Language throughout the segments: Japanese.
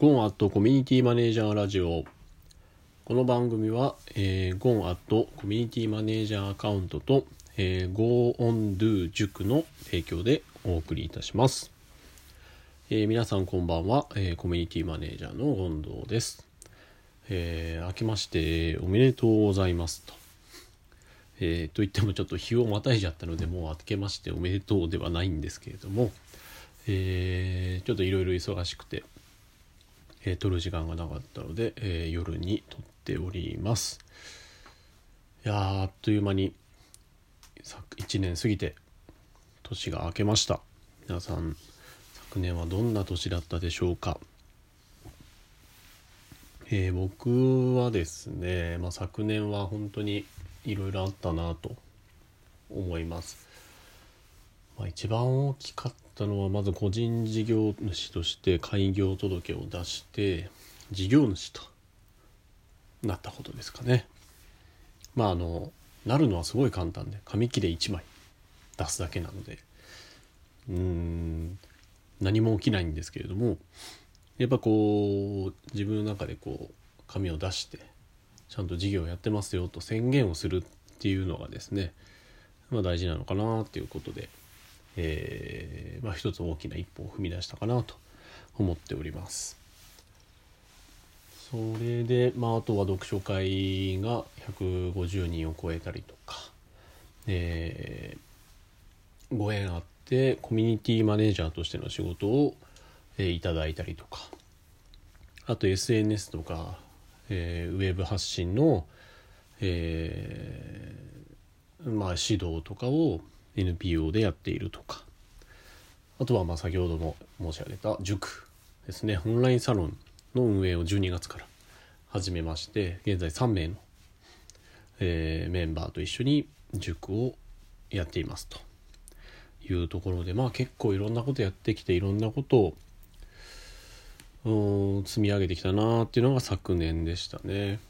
ゴンアットコミュニティマネージャーラジオ。この番組は、えー、ゴンアットコミュニティマネージャーアカウントと、えー、Go on Do 塾の提供でお送りいたします、えー、皆さんこんばんは、えー、コミュニティマネージャーの権藤です、えー、明けましておめでとうございますと。えー、と言ってもちょっと日をまたいじゃったのでもう明けましておめでとうではないんですけれども、えー、ちょっといろいろ忙しくて、えー、撮る時間がなかったので、えー、夜に撮っております。いやあっという間に1年過ぎて年が明けました。皆さん昨年はどんな年だったでしょうか。えー、僕はですね、まあ、昨年は本当にいろいろあったなと思います、まあ、一番大きかったのはまず個人事業主として開業届を出して事業主となったことですかね。まああのなるのはすごい簡単で紙切れ1枚出すだけなので。うーん何も起きないんですけれどもやっぱこう自分の中でこう紙を出してちゃんと事業をやってますよと宣言をするっていうのがですね、まあ、大事なのかなっていうことで、えー、まあ、一つ大きな一歩を踏み出したかなと思っております。それで、まあ、あとは読書会が150人を超えたりとか、えー、ご縁あってコミュニティマネージャーとしての仕事を、えー、いただいたりとかあと SNS とかえー、ウェブ発信の、えー、まあ、指導とかを NPO でやっているとか。あとはまあ先ほども申し上げた塾ですね。オンラインサロンの運営を12月から始めまして現在3名の、えー、メンバーと一緒に塾をやっていますと。いうところでまあ結構いろんなことやってきていろんなことを積み上げてきたなっていうのが昨年でしたね。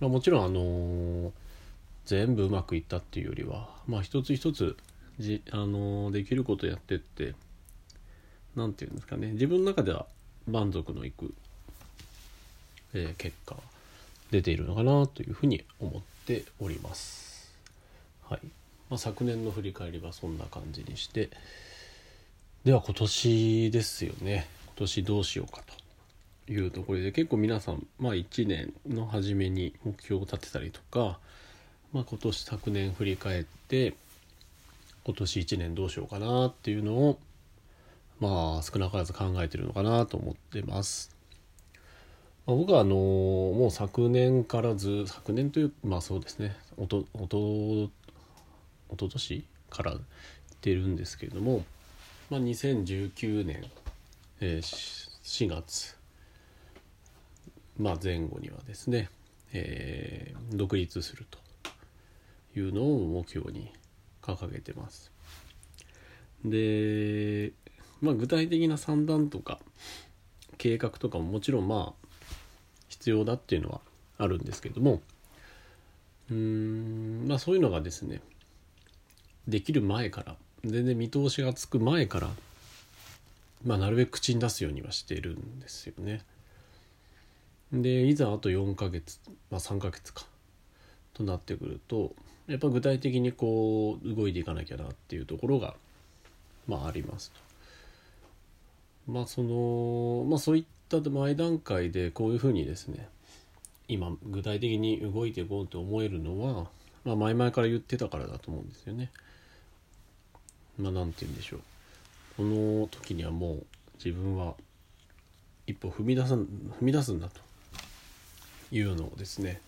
まあ、もちろんあのー、全部うまくいったっていうよりはまあ一つ一つじ、あの、できることやってって何て言うんですかね。自分の中では満足のいく、えー、結果出ているのかなというふうに思っております。はい。まあ、昨年の振り返りはそんな感じにして。では今年ですよね。今年どうしようかというところで結構皆さん、まあ、1年の初めに目標を立てたりとか、まあ、今年昨年振り返って今年1年どうしようかなっていうのをまあ少なからず考えてるのかなと思ってます。まあ、僕はあのもう昨年からず昨年というまあそうですねおとおとおととしから言ってるんですけれども、まあ、2019年え4月、まあ、前後にはですね、えー、独立するというのを目標に掲げてます。で、まあ、具体的な算段とか計画とかももちろんまあ必要だっていうのはあるんですけどもうーんまあそういうのがですねできる前から全然見通しがつく前からまあ、なるべく口に出すようにはしてるんですよね。でいざあと4ヶ月、まあ、3ヶ月かとなってくるとやっぱ具体的にこう動いていかなきゃなっていうところがまあありますと。まあそのまあそういった前段階でこういうふうにですね今具体的に動いていこうと思えるのは、まあ、前々から言ってたからだと思うんですよね。まあ何て言うんでしょう。この時にはもう自分は一歩踏み出さ踏み出すんだというのをですね、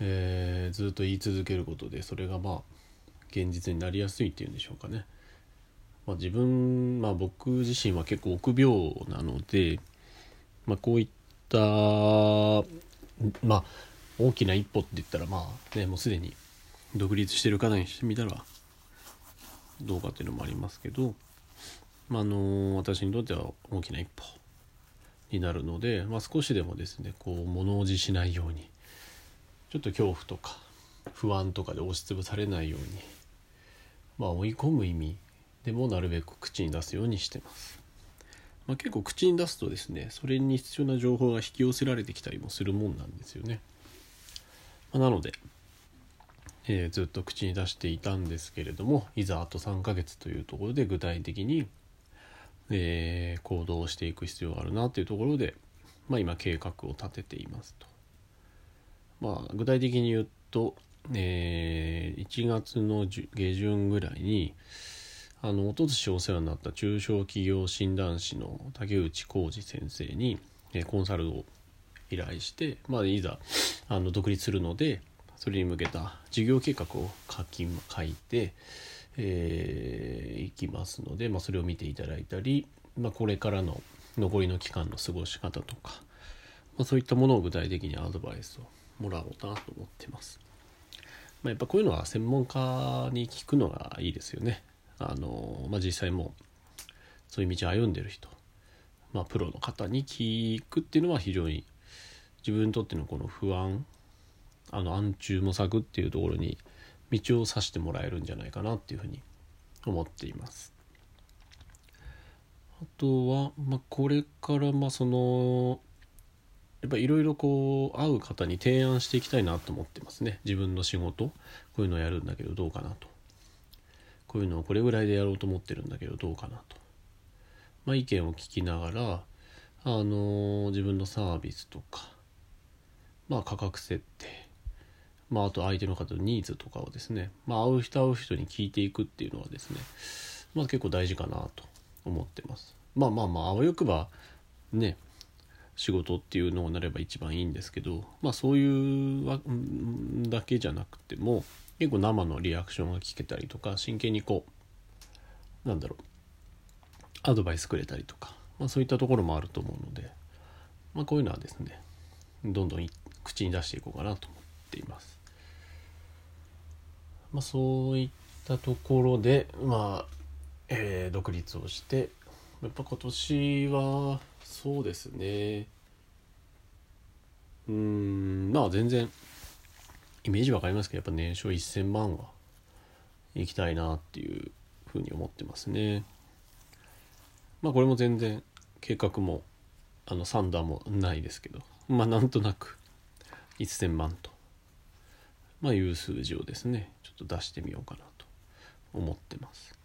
えー、ずっと言い続けることでそれがまあ現実になりやすいっていうんでしょうかね。まあ、自分、まあ、僕自身は結構臆病なので、まあ、こういったまあ大きな一歩って言ったらまあねもうすでに独立してる方にしてみたらどうかっていうのもありますけどまあ、の私にとっては大きな一歩になるので、まあ、少しでもですねこう物おじしないようにちょっと恐怖とか不安とかで押しつぶされないように、まあ、追い込む意味でもなるべく口に出すようにしてます。まあ、結構口に出すとですねそれに必要な情報が引き寄せられてきたりもするもんなんですよね。まあ、なので、えー、ずっと口に出していたんですけれどもいざあと3ヶ月というところで具体的に、えー、行動していく必要があるなというところで、まあ、今計画を立てていますと。まあ、具体的に言うと、えー、1月の下旬ぐらいにあのおととしお世話になった中小企業診断士の竹内浩二先生に、えコンサルを依頼して、まあ、いざあの独立するのでそれに向けた事業計画を書き書いて、えー、いきますので、まあ、それを見ていただいたり、まあ、これからの残りの期間の過ごし方とか、まあ、そういったものを具体的にアドバイスをもらおうかなと思ってます。まあ、やっぱこういうのは専門家に聞くのがいいですよね。あの、まあ、実際もそういう道を歩んでる人、まあ、プロの方に聞くっていうのは非常に自分にとってのこの不安あの暗中模索っていうところに道を指してもらえるんじゃないかなっていうふうに思っています。あとは、まあ、これからまあそのやっぱいろいろこう会う方に提案していきたいなと思ってますね。自分の仕事こういうのをやるんだけどどうかなと。こういうのをこれぐらいでやろうと思ってるんだけどどうかなと、まあ、意見を聞きながら、あの、自分のサービスとか、まあ、価格設定、まあ、あと相手の方のニーズとかをですね、まあ、会う人会う人に聞いていくっていうのはですね、まあ、結構大事かなと思ってます。まあまあまああわよくばね仕事っていうのをなれば一番いいんですけどまあそういうわだけじゃなくても結構生のリアクションが聞けたりとか真剣にこうなんだろうアドバイスくれたりとか、まあ、そういったところもあると思うので、まあ、こういうのはですねどんどん口に出していこうかなと思っています。まあ、そういったところでまあ、えー、独立をしてやっぱ今年はそうですね。うんまあ全然イメージわかりますけどやっぱ年商1000万は行きたいなっていうふうに思ってますね。まあこれも全然計画もあのサンダーもないですけどまあなんとなく1000万とまあいう数字をですねちょっと出してみようかなと思ってます。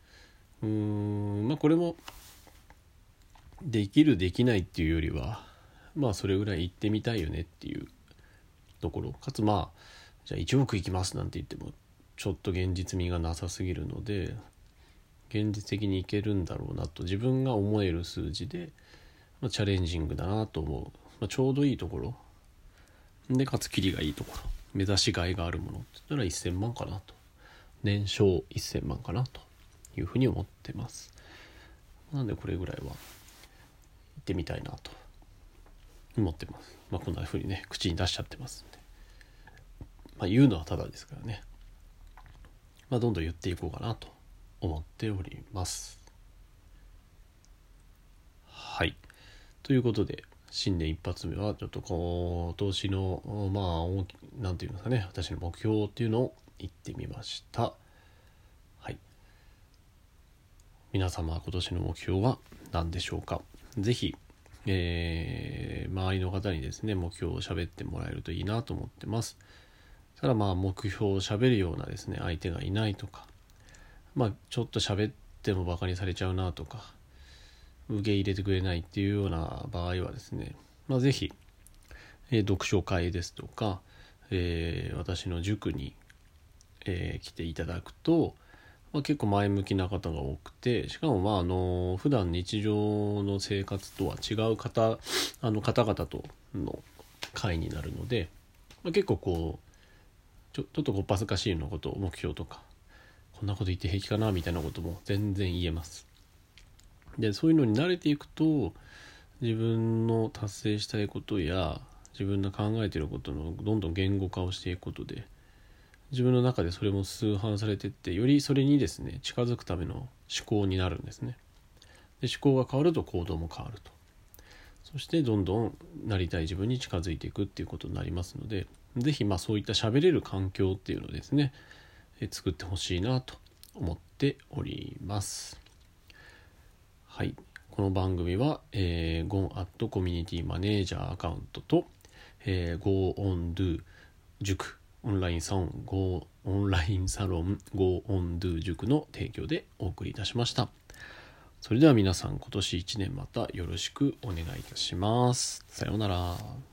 うーんまあこれもできるできないっていうよりはまあそれぐらい行ってみたいよねっていうところ。かつまあじゃあ1億いきますなんて言ってもちょっと現実味がなさすぎるので現実的にいけるんだろうなと。自分が思える数字で、まあ、チャレンジングだなと思う、まあ、ちょうどいいところ。でかつキリがいいところ。目指しがいがあるものって言ったら1000万かなと。年商1000万かなというふうに思ってます。なんでこれぐらいはってみたいなと思ってますまあこんなふうにね口に出しちゃってますんでまあ、言うのはただですからね、まあ、どんどん言っていこうかなと思っております。はい。ということで、新年一発目は、ちょっと今年の、まあ、なんていうんですかね、私の目標っていうのを言ってみました。はい。皆様、今年の目標は何でしょうか。是非えー、周りの方にですね、目標を喋ってもらえるといいなと思ってます。ただまあ目標を喋るようなですね相手がいないとかまあちょっと喋ってもバカにされちゃうなとか受け入れてくれないっていうような場合はですねまあ是非、えー、読書会ですとか、えー、私の塾に、えー、来ていただくと、まあ、結構前向きな方が多くてしかもまああの普段日常の生活とは違う方あの方々との会になるので、まあ、結構こうちょちょっとこっぱずかしいのこと目標とかこんなこと言って平気かなみたいなことも全然言えます。でそういうのに慣れていくと自分の達成したいことや自分の考えてることのどんどん言語化をしていくことで自分の中でそれも崇拝されてってよりそれにですね近づくための思考になるんですねで思考が変わると行動も変わるとそしてどんどんなりたい自分に近づいていくっていうことになりますので是非まあそういった喋れる環境っていうのをですね、作ってほしいなと思っております。はい。この番組は、えー、ゴンアットコミュニティマネージャーアカウントと、えー、Go on Do 塾オンラインサロン Go オンラインサロン Go on Do 塾の提供でお送りいたしました。それでは皆さん今年1年またよろしくお願いいたします。さようなら。